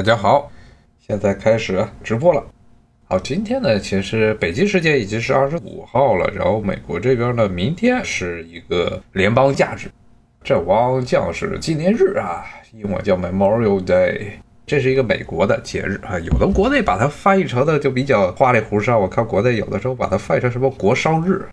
大家好，现在开始直播了。好，今天呢，其实北京时间已经是二十五号了，然后美国这边呢，明天是一个联邦假日，阵亡将士纪念日啊，英文叫 Memorial Day，这是一个美国的节日啊。有的国内把它翻译成的就比较花里胡哨，我看国内有的时候把它翻译成什么国殇日。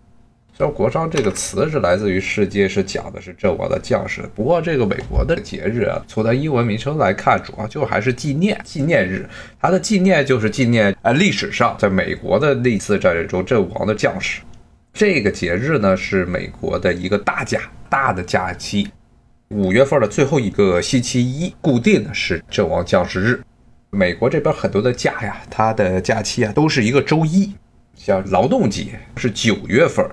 像“国殇”这个词是来自于世界，是讲的是阵亡的将士。不过这个美国的节日啊，从它英文名称来看，主要就还是纪念纪念日。它的纪念就是纪念呃历史上在美国的历次战争中阵亡的将士。这个节日呢是美国的一个大假大的假期，五月份的最后一个星期一，固定的是阵亡将士日。美国这边很多的假呀，它的假期啊都是一个周一，像劳动节是九月份。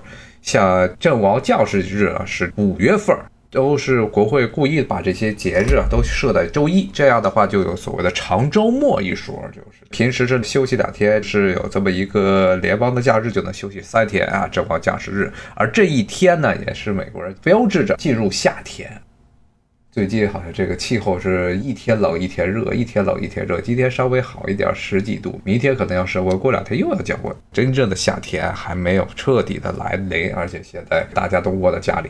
像阵亡将士日啊，是五月份，都是国会故意把这些节日啊都设在周一，这样的话就有所谓的长周末一说，就是平时这休息两天，是有这么一个联邦的假日就能休息三天啊，阵亡将士日，而这一天呢，也是美国人标志着进入夏天。最近好像这个气候是一天冷一天热，一天冷一天热。今天稍微好一点，十几度。明天可能要升温，过两天又要降温。真正的夏天还没有彻底的来临，而且现在大家都窝在家里。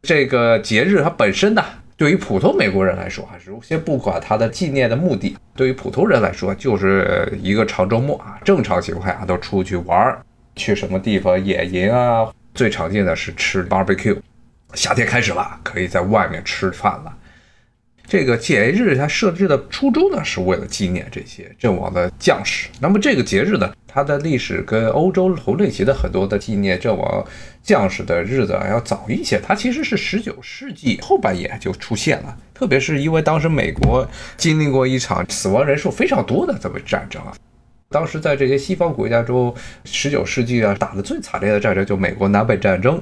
这个节日它本身呢，对于普通美国人来说，还是先不管它的纪念的目的，对于普通人来说，就是一个长周末啊。正常情况下都出去玩，去什么地方野营啊？最常见的是吃 barbecue。夏天开始了，可以在外面吃饭了。这个节日它设置的初衷呢，是为了纪念这些阵亡的将士。那么这个节日呢，它的历史跟欧洲同类型的很多的纪念阵亡将士的日子要早一些。它其实是十九世纪后半叶就出现了，特别是因为当时美国经历过一场死亡人数非常多的这么战争啊。当时在这些西方国家中，十九世纪啊打的最惨烈的战争就美国南北战争。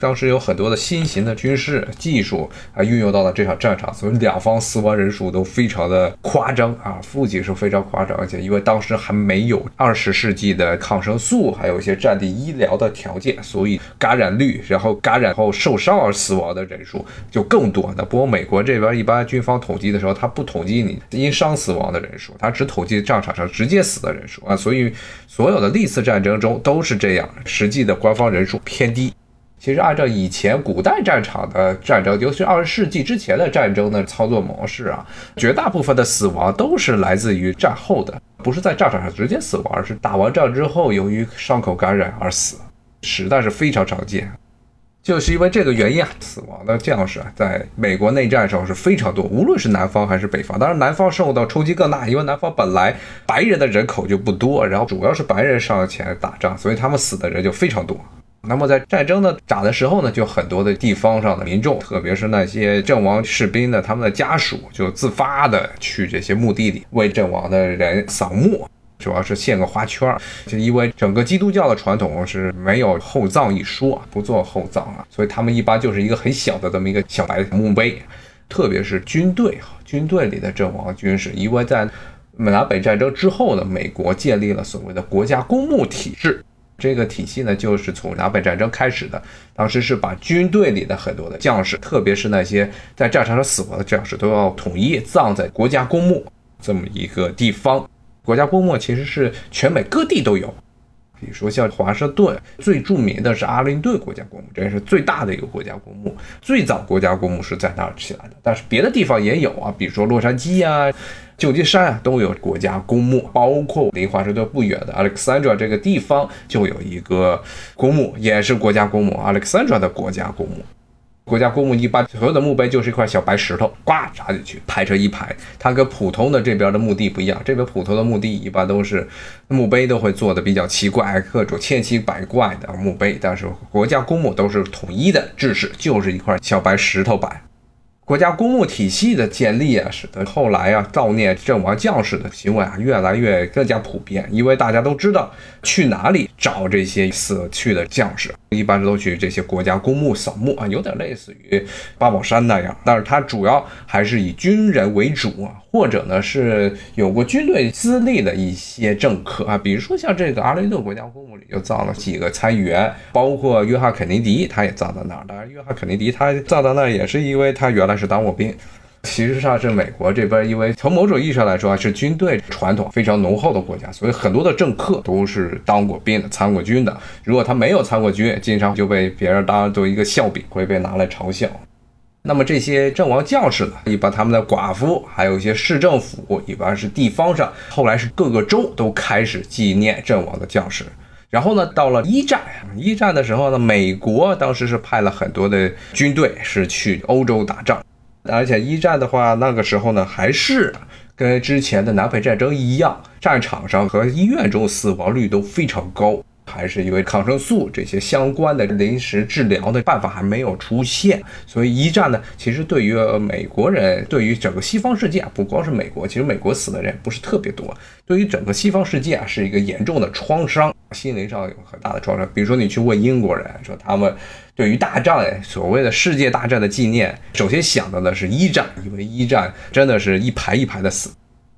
当时有很多的新型的军事技术啊运用到了这场战场，所以两方死亡人数都非常的夸张啊，不仅是非常夸张，而且因为当时还没有二十世纪的抗生素，还有一些战地医疗的条件，所以感染率，然后感染后受伤而死亡的人数就更多。那不过美国这边一般军方统计的时候，他不统计你因伤死亡的人数，他只统计战场上直接死的人数啊，所以所有的历次战争中都是这样，实际的官方人数偏低。其实按照以前古代战场的战争，尤其二十世纪之前的战争的操作模式啊，绝大部分的死亡都是来自于战后的，不是在战场上直接死亡，而是打完仗之后由于伤口感染而死，实在是非常常见。就是因为这个原因啊，死亡的将士啊，在美国内战时候是非常多，无论是南方还是北方。当然，南方受到冲击更大，因为南方本来白人的人口就不多，然后主要是白人上前打仗，所以他们死的人就非常多。那么在战争的打的时候呢，就很多的地方上的民众，特别是那些阵亡士兵的他们的家属，就自发的去这些墓地里为阵亡的人扫墓，主要是献个花圈儿。就因为整个基督教的传统是没有厚葬一说，不做厚葬啊，所以他们一般就是一个很小的这么一个小白墓碑。特别是军队，军队里的阵亡军士，因为在美南北战争之后呢，美国建立了所谓的国家公墓体制。这个体系呢，就是从南北战争开始的。当时是把军队里的很多的将士，特别是那些在战场上死亡的将士，都要统一葬在国家公墓这么一个地方。国家公墓其实是全美各地都有，比如说像华盛顿最著名的是阿灵顿国家公墓，这也是最大的一个国家公墓。最早国家公墓是在那儿起来的，但是别的地方也有啊，比如说洛杉矶呀。旧金山啊，都有国家公墓，包括离华盛顿不远的 Alexandra 这个地方就有一个公墓，也是国家公墓，Alexandra 的国家公墓。国家公墓一般所有的墓碑就是一块小白石头，呱砸进去，排成一排。它跟普通的这边的墓地不一样，这边普通的墓地一般都是墓碑都会做的比较奇怪，各种千奇百怪的墓碑，但是国家公墓都是统一的制式，就是一块小白石头板。国家公墓体系的建立啊，使得后来啊悼念阵亡将士的行为啊越来越更加普遍，因为大家都知道去哪里找这些死去的将士，一般都去这些国家公墓扫墓啊，有点类似于八宝山那样，但是它主要还是以军人为主啊。或者呢，是有过军队资历的一些政客啊，比如说像这个阿雷顿国家公墓里就葬了几个参议员，包括约翰肯尼迪，他也葬在那儿。当然，约翰肯尼迪他葬在那儿也是因为他原来是当过兵。其实上是美国这边，因为从某种意义上来说啊，是军队传统非常浓厚的国家，所以很多的政客都是当过兵的、参过军的。如果他没有参过军，经常就被别人当做一个笑柄，会被拿来嘲笑。那么这些阵亡将士呢，一般他们的寡妇，还有一些市政府，一般是地方上，后来是各个州都开始纪念阵亡的将士。然后呢，到了一战，一战的时候呢，美国当时是派了很多的军队是去欧洲打仗。而且一战的话，那个时候呢，还是跟之前的南北战争一样，战场上和医院中死亡率都非常高。还是因为抗生素这些相关的临时治疗的办法还没有出现，所以一战呢，其实对于美国人，对于整个西方世界啊，不光是美国，其实美国死的人不是特别多。对于整个西方世界啊，是一个严重的创伤，心灵上有很大的创伤。比如说，你去问英国人，说他们对于大战，所谓的世界大战的纪念，首先想到的是一战，因为一战真的是一排一排的死。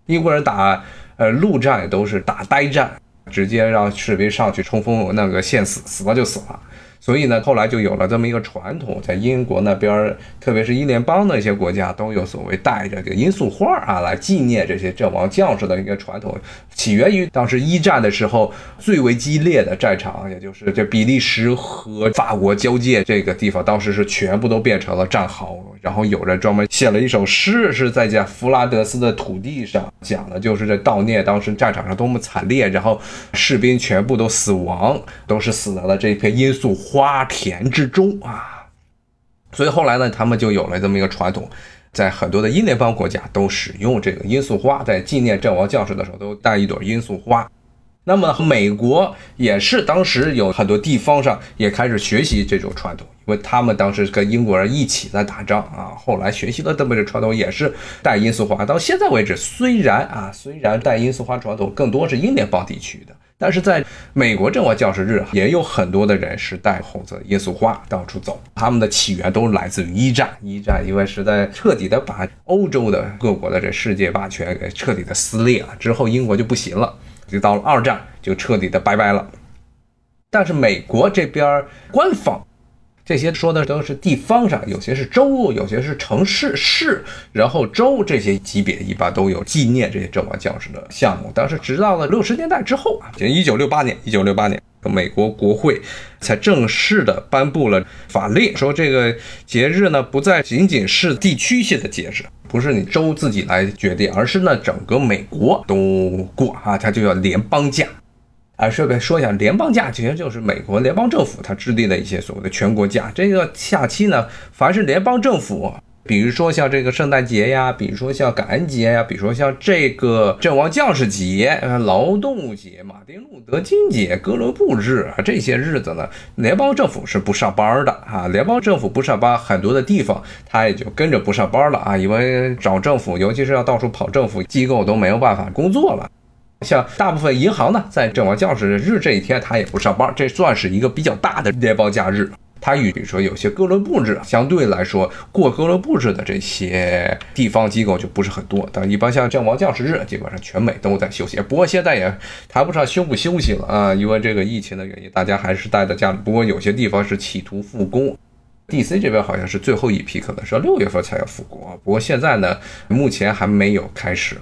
英国人打呃陆战都是打呆战。直接让士兵上去冲锋，那个现死，死了就死了。所以呢，后来就有了这么一个传统，在英国那边，特别是英联邦的一些国家，都有所谓带着这个罂粟花啊，来纪念这些阵亡将士的一个传统，起源于当时一战的时候最为激烈的战场，也就是这比利时和法国交界这个地方，当时是全部都变成了战壕。然后有人专门写了一首诗，是在讲弗拉德斯的土地上，讲的就是这悼念当时战场上多么惨烈，然后士兵全部都死亡，都是死在了这片罂粟花花田之中啊。所以后来呢，他们就有了这么一个传统，在很多的英联邦国家都使用这个罂粟花，在纪念阵亡将士的时候都带一朵罂粟花。那么美国也是当时有很多地方上也开始学习这种传统，因为他们当时跟英国人一起在打仗啊。后来学习了这么个传统，也是带罂粟花。到现在为止，虽然啊，虽然带罂粟花传统更多是英联邦地区的，但是在美国这块教师日也有很多的人是带红色耶稣花到处走。他们的起源都来自于一战，一战因为是在彻底的把欧洲的各国的这世界霸权给彻底的撕裂了之后，英国就不行了。就到了二战，就彻底的拜拜了。但是美国这边官方这些说的都是地方上，有些是州，有些是城市市，然后州这些级别一般都有纪念这些阵亡将士的项目。但是直到了六十年代之后啊，就一九六八年，一九六八年，美国国会才正式的颁布了法令，说这个节日呢不再仅仅是地区性的节日。不是你州自己来决定，而是呢整个美国都过啊，它就叫联邦假。啊，顺便说一下，联邦假其实就是美国联邦政府它制定的一些所谓的全国假。这个假期呢，凡是联邦政府。比如说像这个圣诞节呀，比如说像感恩节呀，比如说像这个阵亡将士节、劳动节、马丁路德金节、哥伦布日啊，这些日子呢，联邦政府是不上班的啊。联邦政府不上班，很多的地方他也就跟着不上班了啊，因为找政府，尤其是要到处跑政府机构都没有办法工作了。像大部分银行呢，在阵亡将士日这一天，他也不上班，这算是一个比较大的联邦假日。它与比如说有些哥伦布日相对来说，过哥伦布日的这些地方机构就不是很多。但一般像阵亡将士日，基本上全美都在休息。不过现在也谈不上休不休息了啊，因为这个疫情的原因，大家还是待在家里。不过有些地方是企图复工，DC 这边好像是最后一批，可能是要六月份才要复工啊。不过现在呢，目前还没有开始。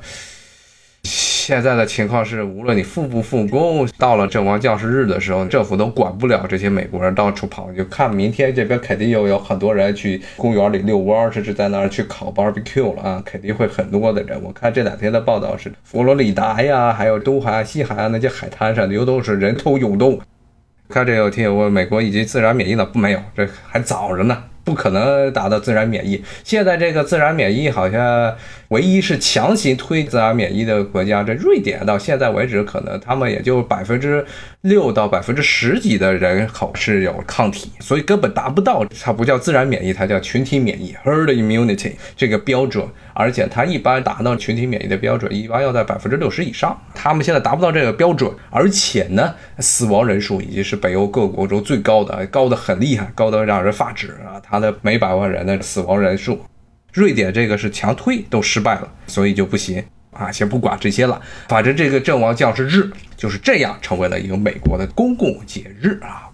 现在的情况是，无论你复不复工，到了阵亡将士日的时候，政府都管不了这些美国人到处跑。就看明天这边肯定又有很多人去公园里遛弯，甚至在那儿去烤 barbecue 了啊，肯定会很多的人。我看这两天的报道是，佛罗里达呀，还有东海岸、西海岸那些海滩上又都是人头涌动。看这有听友问，美国已经自然免疫了不？没有，这还早着呢。不可能达到自然免疫。现在这个自然免疫好像唯一是强行推自然免疫的国家，这瑞典到现在为止，可能他们也就百分之六到百分之十几的人口是有抗体，所以根本达不到。它不叫自然免疫，它叫群体免疫 （herd immunity） 这个标准。而且它一般达到群体免疫的标准，一般要在百分之六十以上。他们现在达不到这个标准，而且呢，死亡人数已经是北欧各国中最高的，高的很厉害，高的让人发指啊！它的每百万人的死亡人数，瑞典这个是强推都失败了，所以就不行啊！先不管这些了，反正这个阵亡将士日就是这样成为了一个美国的公共节日啊。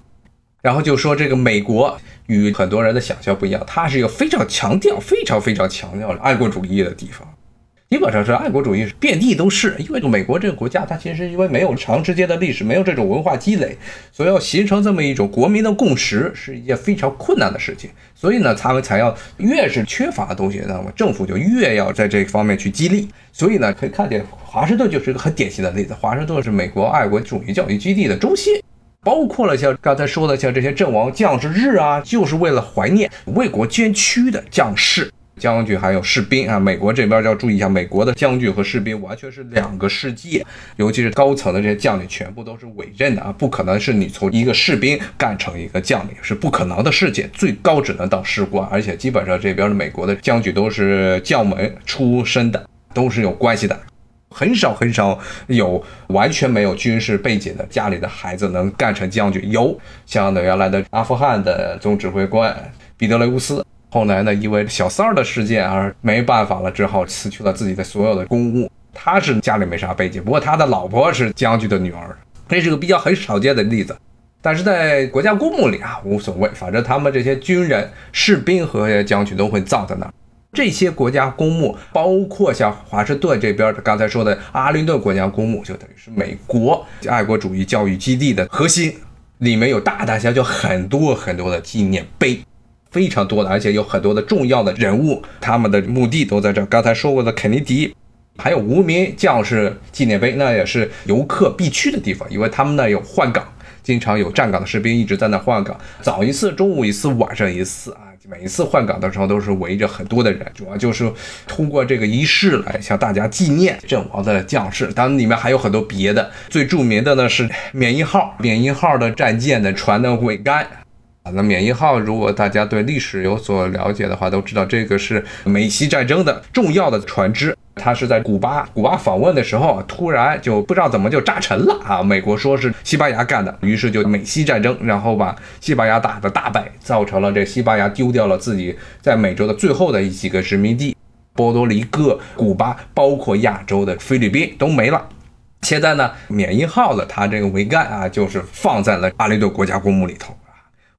然后就说这个美国与很多人的想象不一样，它是一个非常强调、非常非常强调爱国主义的地方。基本上是爱国主义遍地都是，因为美国这个国家，它其实因为没有长时间的历史，没有这种文化积累，所以要形成这么一种国民的共识是一件非常困难的事情。所以呢，他们才要越是缺乏的东西，那么政府就越要在这方面去激励。所以呢，可以看见华盛顿就是一个很典型的例子，华盛顿是美国爱国主义教育基地的中心。包括了像刚才说的，像这些阵亡将士日啊，就是为了怀念为国捐躯的将士、将军还有士兵啊。美国这边要注意一下，美国的将军和士兵完全是两个世界，尤其是高层的这些将领，全部都是委任的啊，不可能是你从一个士兵干成一个将领，是不可能的事情，最高只能当士官，而且基本上这边的美国的将军都是将门出身的，都是有关系的。很少很少有完全没有军事背景的家里的孩子能干成将军。有像那原来的阿富汗的总指挥官彼得雷乌斯，后来呢因为小三儿的事件而没办法了，只好辞去了自己的所有的公务。他是家里没啥背景，不过他的老婆是将军的女儿，这是个比较很少见的例子。但是在国家公墓里啊无所谓，反正他们这些军人、士兵和将军都会葬在那儿。这些国家公墓，包括像华盛顿这边刚才说的阿灵顿国家公墓，就等于是美国爱国主义教育基地的核心，里面有大大小小很多很多的纪念碑，非常多的，而且有很多的重要的人物，他们的墓地都在这。刚才说过的肯尼迪，还有无名将士纪念碑，那也是游客必去的地方，因为他们那有换岗，经常有站岗的士兵一直在那换岗，早一次，中午一次，晚上一次啊。每一次换岗的时候，都是围着很多的人，主要就是通过这个仪式来向大家纪念阵亡的将士。当然，里面还有很多别的，最著名的呢是缅因号，缅因号的战舰的船的桅杆。那缅因号，如果大家对历史有所了解的话，都知道这个是美西战争的重要的船只。它是在古巴，古巴访问的时候，突然就不知道怎么就炸沉了啊！美国说是西班牙干的，于是就美西战争，然后把西班牙打得大败，造成了这西班牙丢掉了自己在美洲的最后的一几个殖民地，波多黎各、古巴，包括亚洲的菲律宾都没了。现在呢，缅因号的它这个桅杆啊，就是放在了阿雷顿国家公墓里头。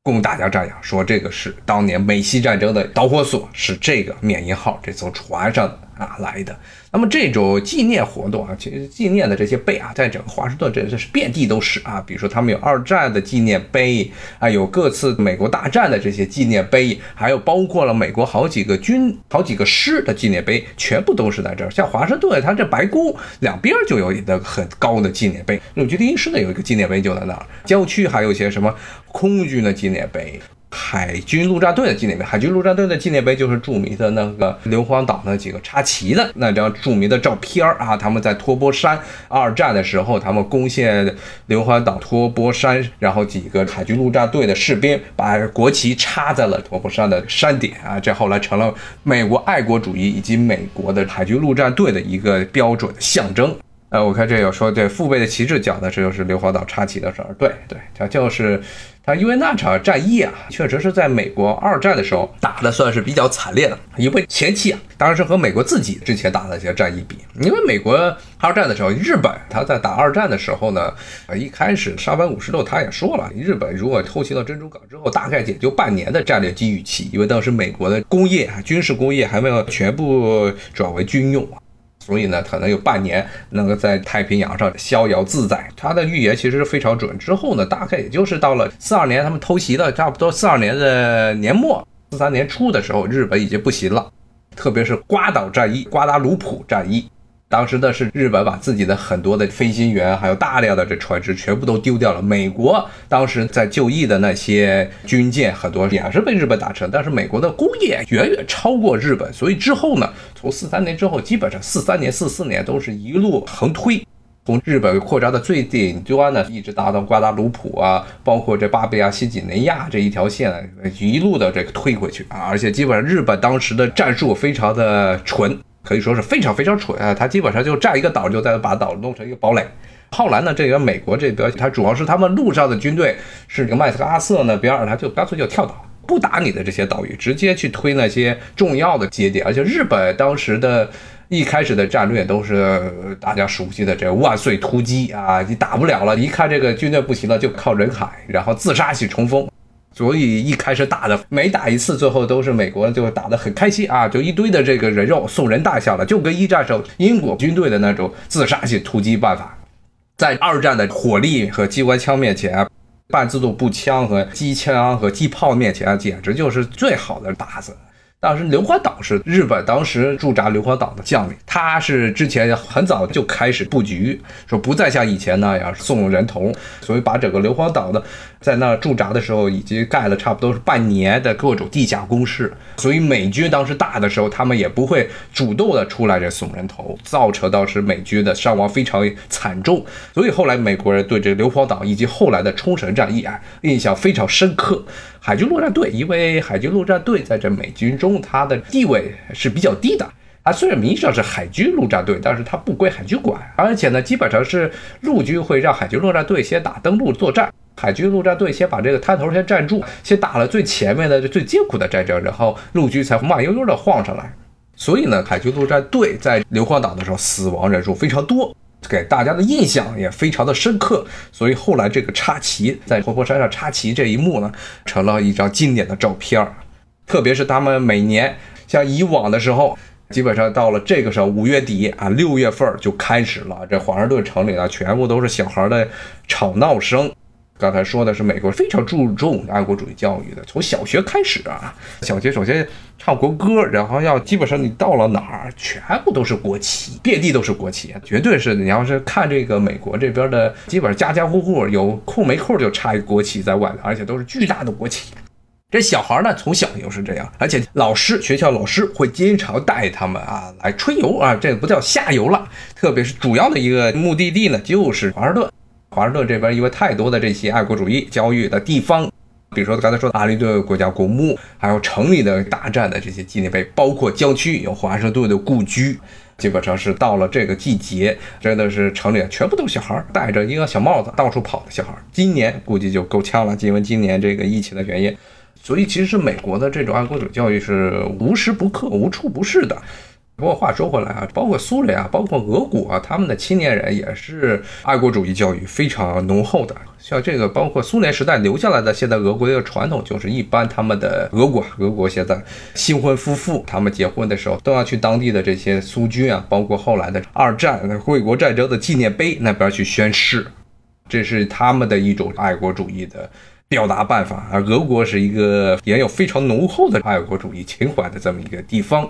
供大家瞻仰，说这个是当年美西战争的导火索，是这个缅因号这艘船上啊来的。那么这种纪念活动啊，其实纪念的这些碑啊，在整个华盛顿这这是遍地都是啊。比如说他们有二战的纪念碑啊，有各次美国大战的这些纪念碑，还有包括了美国好几个军、好几个师的纪念碑，全部都是在这儿。像华盛顿，它这白宫两边就有一个很高的纪念碑，陆军第一师呢有一个纪念碑就在那儿，郊区还有一些什么空军的纪念碑。海军陆战队的纪念碑，海军陆战队的纪念碑就是著名的那个硫磺岛那几个插旗的那张著名的照片儿啊。他们在托波山二战的时候，他们攻陷硫磺岛托波山，然后几个海军陆战队的士兵把国旗插在了托波山的山顶啊，这后来成了美国爱国主义以及美国的海军陆战队的一个标准象征。呃，我看这有说对父辈的旗帜讲的这就是硫磺岛插旗的事儿，对对，它就是。他因为那场战役啊，确实是在美国二战的时候打的算是比较惨烈的。因为前期啊，当然是和美国自己之前打的一些战役比。因为美国二战的时候，日本他在打二战的时候呢，呃，一开始沙本五十六他也说了，日本如果偷袭到珍珠港之后，大概也就半年的战略机遇期，因为当时美国的工业啊，军事工业还没有全部转为军用啊。所以呢，可能有半年能够在太平洋上逍遥自在。他的预言其实非常准。之后呢，大概也就是到了四二年他们偷袭的差不多四二年的年末，四三年初的时候，日本已经不行了，特别是瓜岛战役、瓜达卢普战役。当时呢是日本把自己的很多的飞行员，还有大量的这船只全部都丢掉了。美国当时在就役的那些军舰很多也是被日本打沉，但是美国的工业远远超过日本，所以之后呢，从四三年之后，基本上四三年、四四年都是一路横推，从日本扩张的最顶端呢，一直达到瓜达卢普啊，包括这巴布亚新几内亚这一条线，一路的这个推回去啊，而且基本上日本当时的战术非常的纯。可以说是非常非常蠢啊！他基本上就占一个岛，就在把岛弄成一个堡垒。后来呢，这个美国这边，他主要是他们陆上的军队是这个麦克阿瑟那边，他就干脆就跳岛，不打你的这些岛屿，直接去推那些重要的节点。而且日本当时的一开始的战略都是大家熟悉的这万岁突击啊，你打不了了，一看这个军队不行了，就靠人海，然后自杀去冲锋。所以一开始打的每打一次，最后都是美国就打得很开心啊，就一堆的这个人肉送人大象了，就跟一战时候英国军队的那种自杀性突击办法，在二战的火力和机关枪面前，半自动步枪和机枪和机炮面前，简直就是最好的靶子。当时硫磺岛是日本当时驻扎硫磺岛的将领，他是之前很早就开始布局，说不再像以前那样送人头，所以把整个硫磺岛的。在那驻扎的时候，已经盖了差不多是半年的各种地下工事，所以美军当时打的时候，他们也不会主动的出来这送人头，造成当时美军的伤亡非常惨重。所以后来美国人对这硫磺岛以及后来的冲绳战役啊，印象非常深刻。海军陆战队，因为海军陆战队在这美军中，它的地位是比较低的。它虽然名义上是海军陆战队，但是它不归海军管，而且呢，基本上是陆军会让海军陆战队先打登陆作战。海军陆战队先把这个滩头先站住，先打了最前面的最艰苦的战争，然后陆军才慢悠悠的晃上来。所以呢，海军陆战队在硫磺岛的时候死亡人数非常多，给大家的印象也非常的深刻。所以后来这个插旗在活佛山上插旗这一幕呢，成了一张经典的照片儿。特别是他们每年像以往的时候，基本上到了这个时候五月底啊六月份就开始了，这华盛顿城里呢全部都是小孩的吵闹声。刚才说的是美国非常注重爱国主义教育的，从小学开始啊，小学首先唱国歌，然后要基本上你到了哪儿，全部都是国旗，遍地都是国旗，绝对是你要是看这个美国这边的，基本上家家户户有空没空就插一个国旗在外面，而且都是巨大的国旗。这小孩呢从小就是这样，而且老师学校老师会经常带他们啊来春游啊，这不叫夏游了，特别是主要的一个目的地呢就是华盛顿。华盛顿这边因为太多的这些爱国主义教育的地方，比如说刚才说的阿灵顿国家公墓，还有城里的大战的这些纪念碑，包括郊区有华盛顿的故居，基本上是到了这个季节，真的是城里全部都是小孩戴着一个小帽子到处跑的小孩。今年估计就够呛了，因为今年这个疫情的原因，所以其实美国的这种爱国主义教育是无时不刻、无处不是的。不过话说回来啊，包括苏联啊，包括俄国啊，他们的青年人也是爱国主义教育非常浓厚的。像这个，包括苏联时代留下来的，现在俄国的传统就是，一般他们的俄国，俄国现在新婚夫妇他们结婚的时候，都要去当地的这些苏军啊，包括后来的二战卫国战争的纪念碑那边去宣誓，这是他们的一种爱国主义的表达办法。而俄国是一个也有非常浓厚的爱国主义情怀的这么一个地方。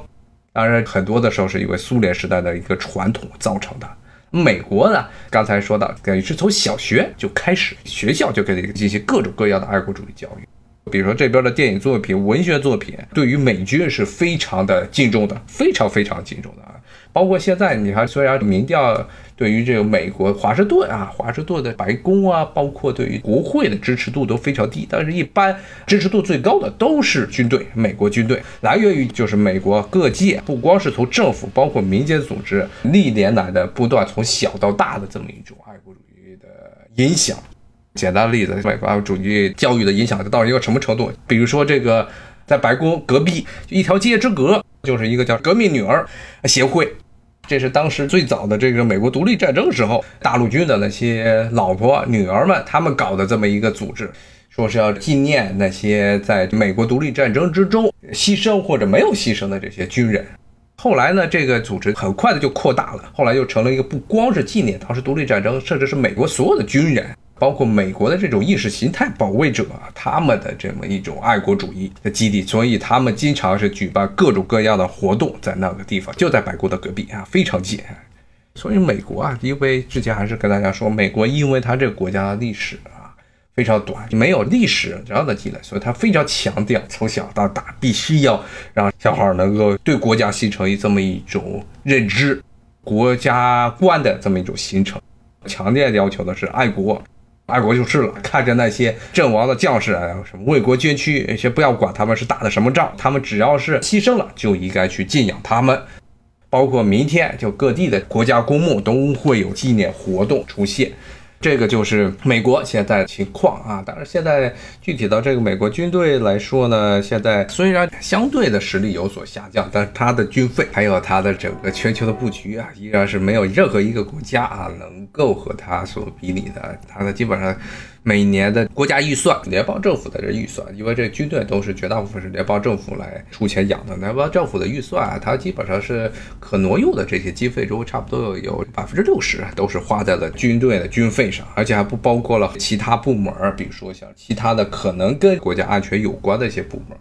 当然，很多的时候是因为苏联时代的一个传统造成的。美国呢，刚才说到，等于是从小学就开始，学校就给你进行各种各样的爱国主义教育。比如说这边的电影作品、文学作品，对于美军是非常的敬重的，非常非常敬重的啊。包括现在，你看，虽然民调。对于这个美国华盛顿啊，华盛顿的白宫啊，包括对于国会的支持度都非常低，但是一般支持度最高的都是军队，美国军队来源于就是美国各界，不光是从政府，包括民间组织历年来的不断从小到大的这么一种爱国主义的影响。简单的例子，美国爱国主义教育的影响到一个什么程度？比如说这个在白宫隔壁一条街之隔，就是一个叫革命女儿协会。这是当时最早的这个美国独立战争时候，大陆军的那些老婆女儿们，他们搞的这么一个组织，说是要纪念那些在美国独立战争之中牺牲或者没有牺牲的这些军人。后来呢，这个组织很快的就扩大了，后来又成了一个不光是纪念当时独立战争，甚至是美国所有的军人。包括美国的这种意识形态保卫者，他们的这么一种爱国主义的基地，所以他们经常是举办各种各样的活动在那个地方，就在白宫的隔壁啊，非常近。所以美国啊，因为之前还是跟大家说，美国因为它这个国家的历史啊非常短，没有历史这样的积累，所以它非常强调从小到大必须要让小孩能够对国家形成一这么一种认知、国家观的这么一种形成，强烈要求的是爱国。爱国就是了，看着那些阵亡的将士啊，什么为国捐躯，先不要管他们是打的什么仗，他们只要是牺牲了，就应该去敬仰他们。包括明天，就各地的国家公墓都会有纪念活动出现。这个就是美国现在情况啊，当然现在具体到这个美国军队来说呢，现在虽然相对的实力有所下降，但它的军费还有它的整个全球的布局啊，依然是没有任何一个国家啊能够和它所比拟的。它的基本上每年的国家预算，联邦政府的这预算，因为这军队都是绝大部分是联邦政府来出钱养的，联邦政府的预算啊，它基本上是可挪用的这些经费中，差不多有百分之六十都是花在了军队的军费上，而且还不包括了其他部门，比如说像其他的可能跟国家安全有关的一些部门，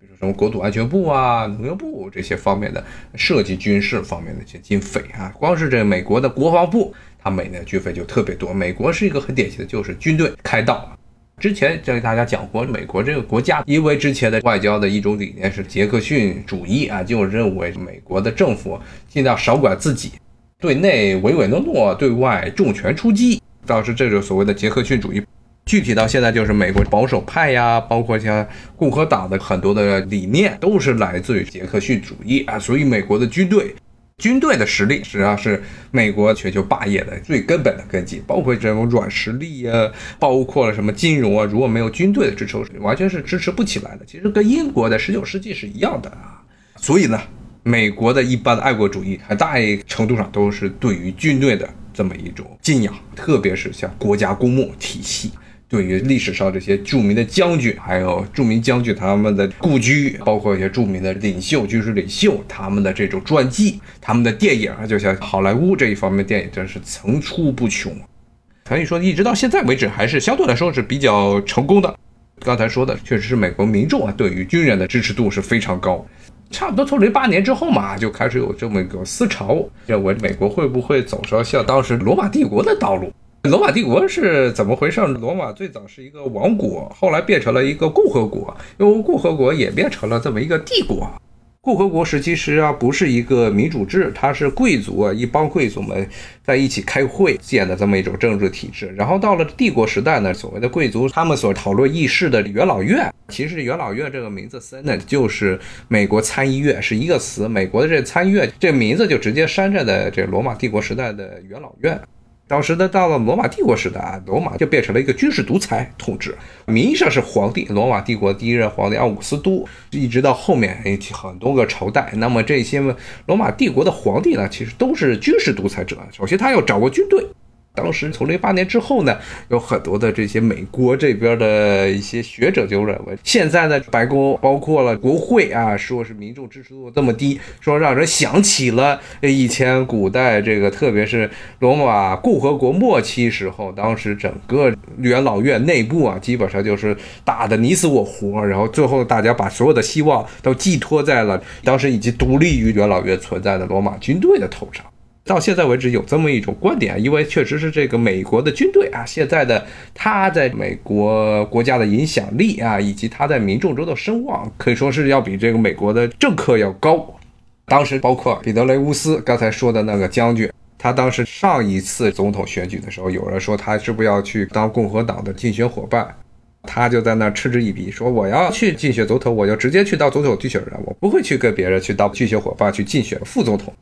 比如说什么国土安全部啊、农业部这些方面的涉及军事方面的一些经费啊，光是这美国的国防部。他每年军费就特别多。美国是一个很典型的，就是军队开道。之前就给大家讲过，美国这个国家，因为之前的外交的一种理念是杰克逊主义啊，就认为美国的政府尽量少管自己，对内唯唯诺诺，对外重拳出击。当时这种所谓的杰克逊主义，具体到现在就是美国保守派呀，包括像共和党的很多的理念，都是来自于杰克逊主义啊。所以美国的军队。军队的实力实际上是美国全球霸业的最根本的根基，包括这种软实力呀，包括了什么金融啊，如果没有军队的支持，完全是支持不起来的。其实跟英国的十九世纪是一样的啊。所以呢，美国的一般的爱国主义，很大程度上都是对于军队的这么一种敬仰，特别是像国家公墓体系。对于历史上这些著名的将军，还有著名将军他们的故居，包括一些著名的领袖、军事领袖，他们的这种传记、他们的电影，就像好莱坞这一方面电影，真是层出不穷。可以说，一直到现在为止，还是相对来说是比较成功的。刚才说的，确实是美国民众啊，对于军人的支持度是非常高。差不多从零八年之后嘛，就开始有这么一个思潮，认为美国会不会走上像当时罗马帝国的道路？罗马帝国是怎么回事？罗马最早是一个王国，后来变成了一个共和国，由共和国演变成了这么一个帝国。共和国时期实际上不是一个民主制，它是贵族啊，一帮贵族们在一起开会建的这么一种政治体制。然后到了帝国时代呢，所谓的贵族他们所讨论议事的元老院，其实元老院这个名字真的就是美国参议院是一个词，美国的这参议院这名字就直接山寨的这罗马帝国时代的元老院。当时呢，到了罗马帝国时代啊，罗马就变成了一个军事独裁统治，名义上是皇帝，罗马帝国第一任皇帝奥古斯都，一直到后面很多个朝代，那么这些罗马帝国的皇帝呢，其实都是军事独裁者，首先他要掌握军队。当时从零八年之后呢，有很多的这些美国这边的一些学者就认为，现在呢白宫包括了国会啊，说是民众支持度这么低，说让人想起了以前古代这个，特别是罗马共和国末期时候，当时整个元老院内部啊，基本上就是打的你死我活，然后最后大家把所有的希望都寄托在了当时已经独立于元老院存在的罗马军队的头上。到现在为止有这么一种观点，因为确实是这个美国的军队啊，现在的他在美国国家的影响力啊，以及他在民众中的声望，可以说是要比这个美国的政客要高。当时包括彼得雷乌斯刚才说的那个将军，他当时上一次总统选举的时候，有人说他是不是要去当共和党的竞选伙伴，他就在那嗤之以鼻，说我要去竞选总统，我就直接去当总统竞选人，我不会去跟别人去当竞选伙伴去竞选副总统。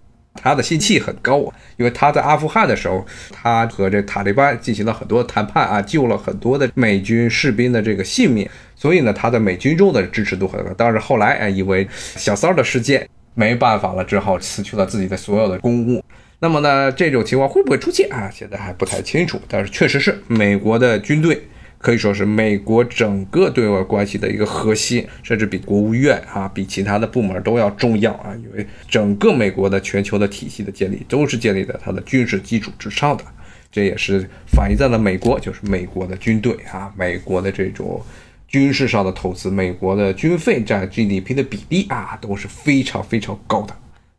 他的心气很高啊，因为他在阿富汗的时候，他和这塔利班进行了很多谈判啊，救了很多的美军士兵的这个性命，所以呢，他在美军中的支持度很高。但是后来啊，因为小三儿的事件，没办法了，只好辞去了自己的所有的公务。那么呢，这种情况会不会出现啊？现在还不太清楚。但是确实是美国的军队。可以说是美国整个对外关系的一个核心，甚至比国务院啊，比其他的部门都要重要啊。因为整个美国的全球的体系的建立，都是建立在它的军事基础之上的。这也是反映在了美国，就是美国的军队啊，美国的这种军事上的投资，美国的军费占 GDP 的比例啊，都是非常非常高的。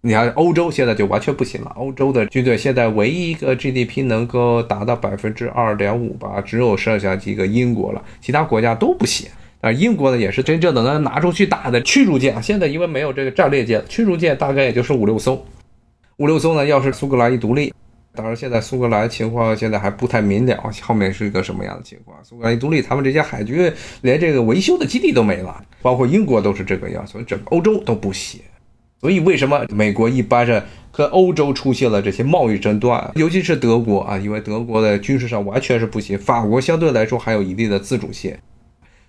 你看，欧洲现在就完全不行了。欧洲的军队现在唯一一个 GDP 能够达到百分之二点五吧，只有剩下几个英国了，其他国家都不行。啊，英国呢也是真正的能拿出去打的驱逐舰，现在因为没有这个战列舰，驱逐舰大概也就是五六艘。五六艘呢，要是苏格兰一独立，当然现在苏格兰情况现在还不太明了，后面是一个什么样的情况？苏格兰一独立，他们这些海军连这个维修的基地都没了，包括英国都是这个样，所以整个欧洲都不行。所以，为什么美国一般是跟欧洲出现了这些贸易争端？尤其是德国啊，因为德国的军事上完全是不行。法国相对来说还有一定的自主性。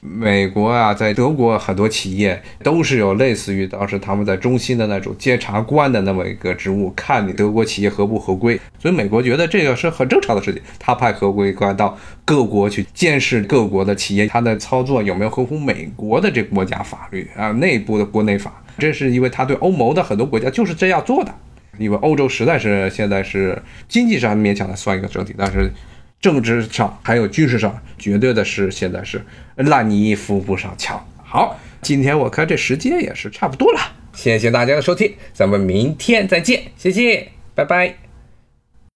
美国啊，在德国很多企业都是有类似于当时他们在中心的那种监察官的那么一个职务，看你德国企业合不合规。所以美国觉得这个是很正常的事情，他派合规官到各国去监视各国的企业，他的操作有没有合乎美国的这国家法律啊，内部的国内法。这是因为他对欧盟的很多国家就是这样做的，因为欧洲实在是现在是经济上勉强的算一个整体，但是。政治上还有军事上，绝对的是现在是烂泥扶不上墙。好，今天我看这时间也是差不多了，谢谢大家的收听，咱们明天再见，谢谢，拜拜。